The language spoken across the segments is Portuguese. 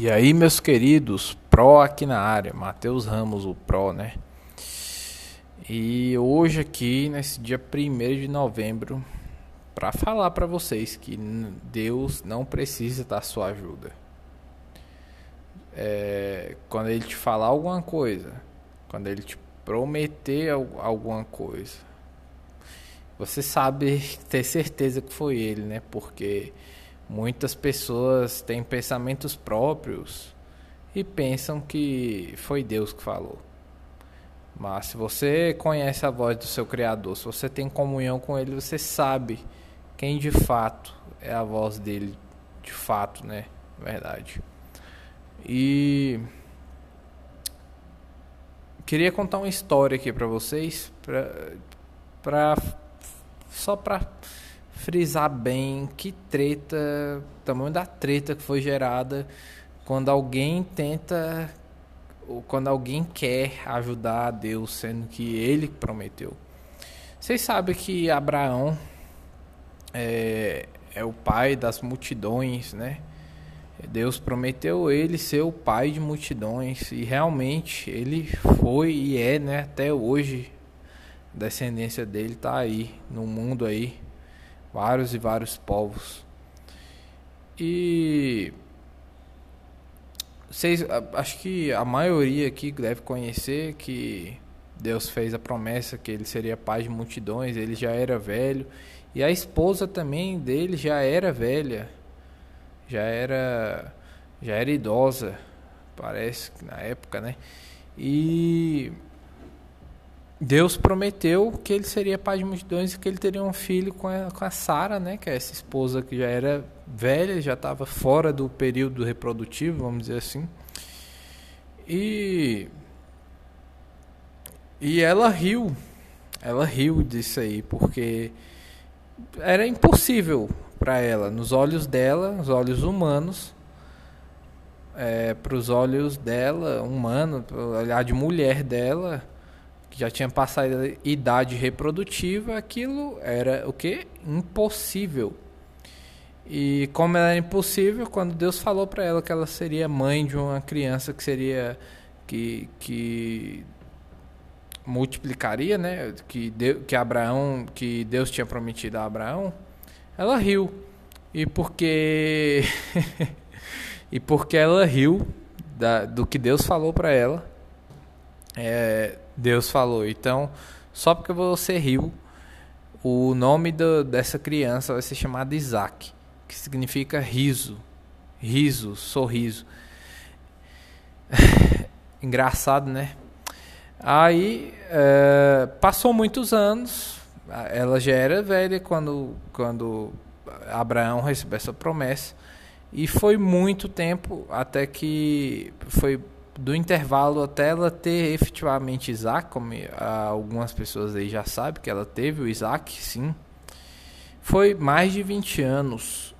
E aí, meus queridos, Pro aqui na área, Matheus Ramos, o Pro, né? E hoje aqui, nesse dia 1 de novembro, para falar para vocês que Deus não precisa da sua ajuda. É, quando Ele te falar alguma coisa, quando Ele te prometer alguma coisa, você sabe ter certeza que foi Ele, né? Porque muitas pessoas têm pensamentos próprios e pensam que foi Deus que falou. Mas se você conhece a voz do seu Criador, se você tem comunhão com Ele, você sabe quem de fato é a voz dele, de fato, né? Verdade. E queria contar uma história aqui para vocês, pra, pra, só para frisar bem que treta, tamanho da treta que foi gerada quando alguém tenta ou quando alguém quer ajudar a Deus, sendo que ele prometeu. Vocês sabem que Abraão é, é o pai das multidões, né? Deus prometeu ele ser o pai de multidões e realmente ele foi e é, né? Até hoje, a descendência dele está aí no mundo aí, vários e vários povos. E vocês, acho que a maioria aqui deve conhecer que Deus fez a promessa que ele seria pai de multidões, ele já era velho e a esposa também dele já era velha, já era já era idosa, parece que na época, né? E Deus prometeu que ele seria pai de multidões e que ele teria um filho com a, com a Sara, né? Que é essa esposa que já era velha, já estava fora do período reprodutivo, vamos dizer assim. E e ela riu, ela riu disso aí, porque era impossível para ela, nos olhos dela, nos olhos humanos, é, para os olhos dela, humano, olhar de mulher dela que já tinha passado a idade reprodutiva, aquilo era o que? Impossível. E como era impossível, quando Deus falou para ela que ela seria mãe de uma criança que seria que, que multiplicaria, né? Que, Deus, que Abraão, que Deus tinha prometido a Abraão, ela riu. E porque e porque ela riu da, do que Deus falou para ela, é, Deus falou. Então, só porque você riu, o nome do, dessa criança vai ser chamado Isaac, que significa riso, riso, sorriso. Engraçado, né? Aí é, passou muitos anos, ela já era velha quando, quando Abraão recebeu essa promessa, e foi muito tempo até que foi do intervalo até ela ter efetivamente Isaac, como algumas pessoas aí já sabem que ela teve o Isaac, sim. Foi mais de 20 anos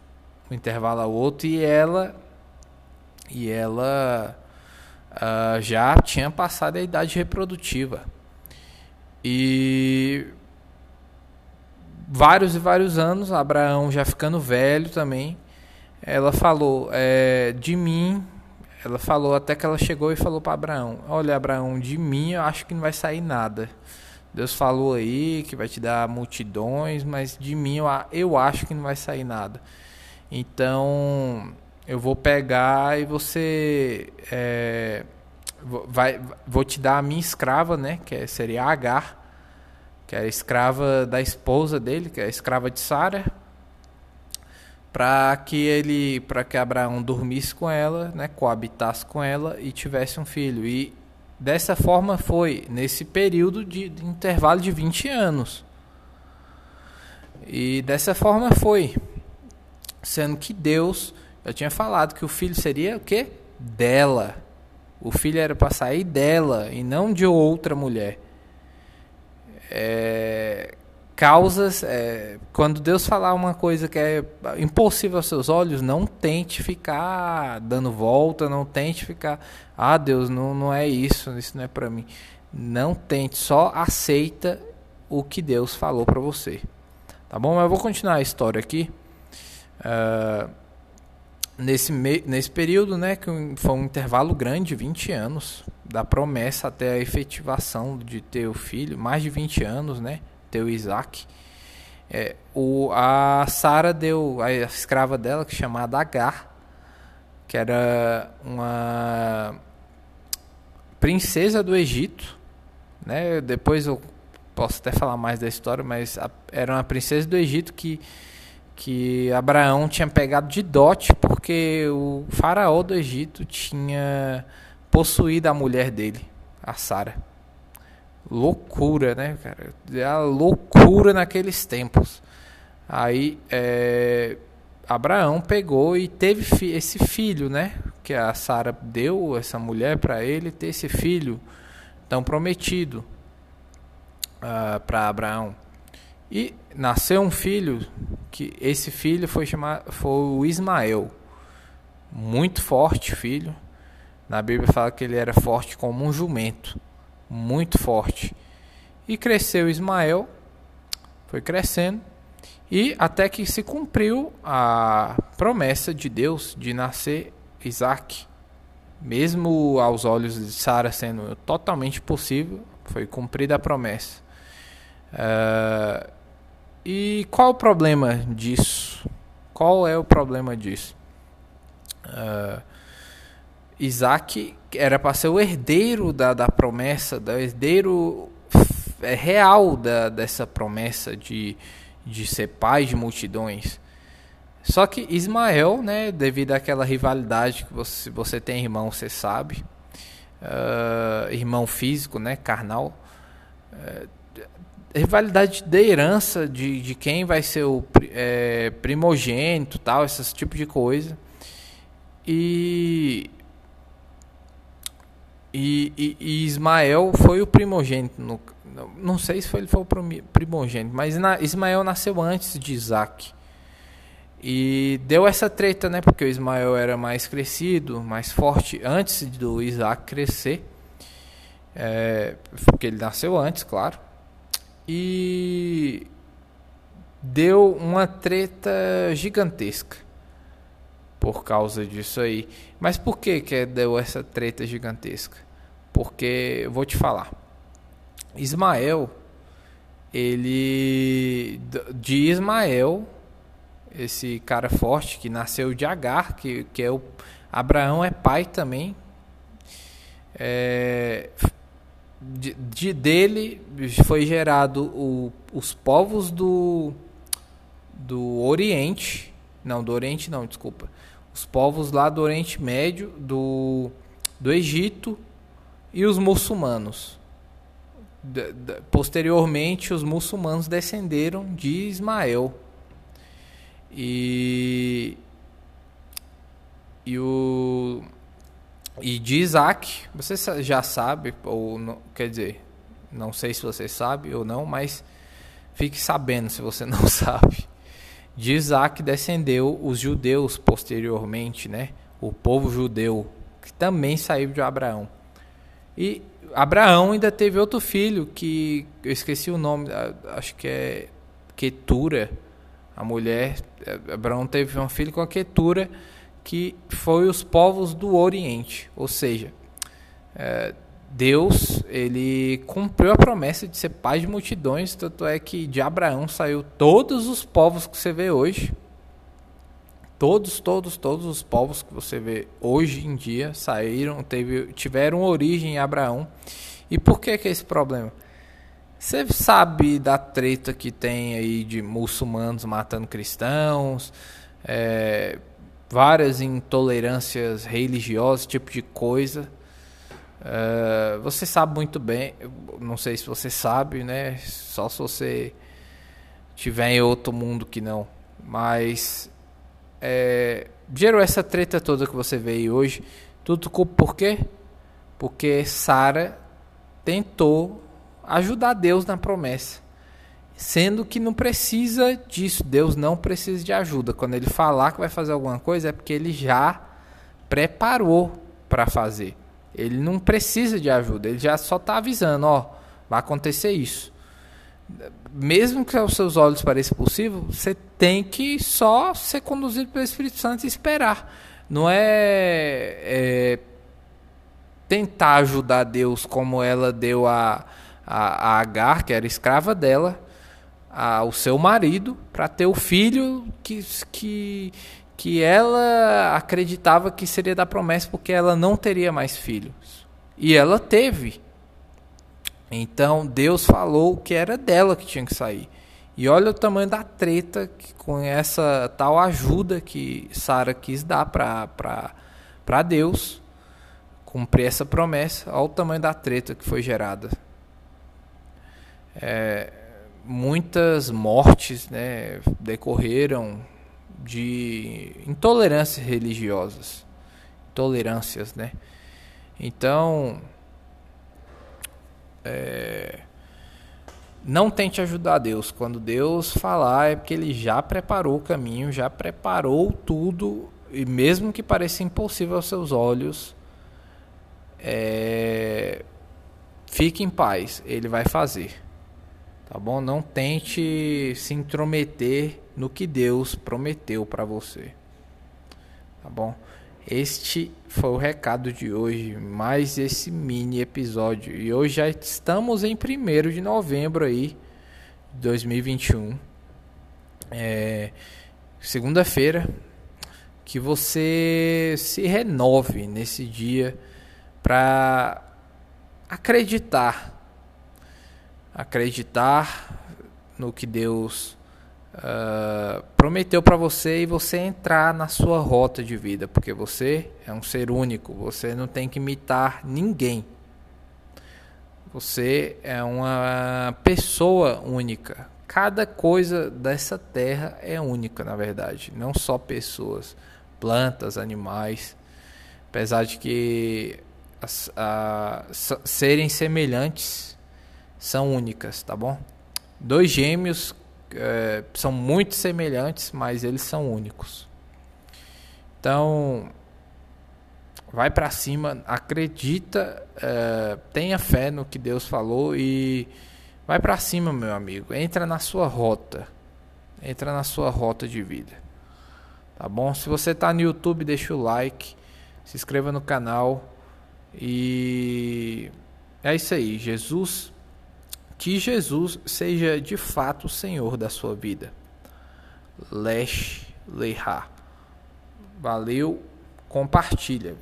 o intervalo ao outro e ela e ela uh, já tinha passado a idade reprodutiva. E vários e vários anos, Abraão já ficando velho também, ela falou: é, de mim ela falou até que ela chegou e falou para Abraão: Olha, Abraão, de mim eu acho que não vai sair nada. Deus falou aí que vai te dar multidões, mas de mim eu, eu acho que não vai sair nada. Então eu vou pegar e você é, vai, vou te dar a minha escrava, né? Que é, seria Agar, que era escrava da esposa dele, que é a escrava de Sara para que ele, para que Abraão dormisse com ela, né, coabitasse com ela e tivesse um filho. E dessa forma foi nesse período de, de intervalo de 20 anos. E dessa forma foi, sendo que Deus já tinha falado que o filho seria o quê? Dela. O filho era para sair dela e não de outra mulher. É, causas. É, quando Deus falar uma coisa que é impossível aos seus olhos, não tente ficar dando volta, não tente ficar, ah Deus, não, não é isso, isso não é para mim. Não tente, só aceita o que Deus falou para você. Tá bom? Mas eu vou continuar a história aqui. Uh, nesse, nesse período, né, que foi um intervalo grande, 20 anos, da promessa até a efetivação de ter o filho, mais de 20 anos, né, ter o Isaac. É, o, a Sara deu a escrava dela, que é chamada Agar, que era uma princesa do Egito, né? Depois eu posso até falar mais da história, mas a, era uma princesa do Egito que que Abraão tinha pegado de dote porque o faraó do Egito tinha possuído a mulher dele, a Sara. Loucura, né, cara? É a loucura naqueles tempos. Aí é, Abraão pegou e teve fi esse filho, né? Que a Sara deu essa mulher para ele ter esse filho tão prometido uh, ah, para Abraão. E nasceu um filho que esse filho foi chamado foi o Ismael. Muito forte filho. Na Bíblia fala que ele era forte como um jumento, muito forte. E cresceu Ismael, foi crescendo e até que se cumpriu a promessa de Deus de nascer Isaac. Mesmo aos olhos de Sara sendo totalmente possível, foi cumprida a promessa. Uh, e qual o problema disso? Qual é o problema disso? Uh, Isaac era para ser o herdeiro da, da promessa, do herdeiro é, real da, dessa promessa de, de ser pai de multidões. Só que Ismael, né, devido àquela rivalidade que você, você tem irmão, você sabe, uh, irmão físico, né, carnal, uh, rivalidade de herança de, de quem vai ser o é, primogênito, tal, esse tipo de coisa. E, e, e, e Ismael foi o primogênito. No, não sei se foi, ele foi o primogênito, mas na, Ismael nasceu antes de Isaac. E deu essa treta, né? Porque o Ismael era mais crescido, mais forte antes do Isaac crescer. É, porque ele nasceu antes, claro e deu uma treta gigantesca por causa disso aí. Mas por que que deu essa treta gigantesca? Porque vou te falar. Ismael, ele de Ismael, esse cara forte que nasceu de Agar, que, que é o Abraão é pai também. É, de, de, dele foi gerado o, os povos do, do Oriente, não, do Oriente não, desculpa, os povos lá do Oriente Médio, do, do Egito e os muçulmanos. De, de, posteriormente, os muçulmanos descenderam de Ismael. E, e o e de Isaac, você já sabe, ou não, quer dizer, não sei se você sabe ou não, mas fique sabendo se você não sabe. De Isaac descendeu os judeus posteriormente, né? O povo judeu, que também saiu de Abraão. E Abraão ainda teve outro filho que eu esqueci o nome, acho que é Ketura, a mulher. Abraão teve um filho com a Ketura que foi os povos do Oriente, ou seja, é, Deus ele cumpriu a promessa de ser pai de multidões, tanto é que de Abraão saiu todos os povos que você vê hoje, todos, todos, todos os povos que você vê hoje em dia saíram, teve, tiveram origem em Abraão. E por que que é esse problema? Você sabe da treta que tem aí de muçulmanos matando cristãos, é, várias intolerâncias religiosas, tipo de coisa. Uh, você sabe muito bem, não sei se você sabe, né? Só se você tiver em outro mundo que não. Mas é, gerou essa treta toda que você vê aí hoje. Tudo por quê? Porque Sara tentou ajudar Deus na promessa sendo que não precisa disso. Deus não precisa de ajuda. Quando ele falar que vai fazer alguma coisa, é porque ele já preparou para fazer. Ele não precisa de ajuda, ele já só está avisando: ó, vai acontecer isso. Mesmo que aos seus olhos pareça possível, você tem que só ser conduzido pelo Espírito Santo e esperar. Não é, é tentar ajudar Deus como ela deu a, a, a Agar, que era escrava dela, ao seu marido, para ter o filho que, que, que ela acreditava que seria da promessa, porque ela não teria mais filhos. E ela teve. Então Deus falou que era dela que tinha que sair. E olha o tamanho da treta que, com essa tal ajuda que Sara quis dar para Deus cumprir essa promessa. Olha o tamanho da treta que foi gerada. É, muitas mortes né, decorreram de intolerâncias religiosas. Intolerâncias, né? Então, é, não tente ajudar Deus. Quando Deus falar, é porque Ele já preparou o caminho, já preparou tudo, e mesmo que pareça impossível aos seus olhos, é, fique em paz, Ele vai fazer. Tá bom? Não tente se intrometer no que Deus prometeu para você. Tá bom? Este foi o recado de hoje, mais esse mini episódio. E hoje já estamos em 1 de novembro aí, 2021. É, Segunda-feira, que você se renove nesse dia para acreditar. Acreditar no que Deus uh, prometeu para você e você entrar na sua rota de vida, porque você é um ser único, você não tem que imitar ninguém. Você é uma pessoa única. Cada coisa dessa terra é única, na verdade, não só pessoas, plantas, animais. Apesar de que as, a, serem semelhantes são únicas, tá bom? Dois gêmeos é, são muito semelhantes, mas eles são únicos. Então, vai para cima, acredita, é, tenha fé no que Deus falou e vai para cima, meu amigo. Entra na sua rota, entra na sua rota de vida, tá bom? Se você está no YouTube, deixa o like, se inscreva no canal e é isso aí. Jesus que Jesus seja de fato o Senhor da sua vida. Lesh Leha. Valeu, compartilha.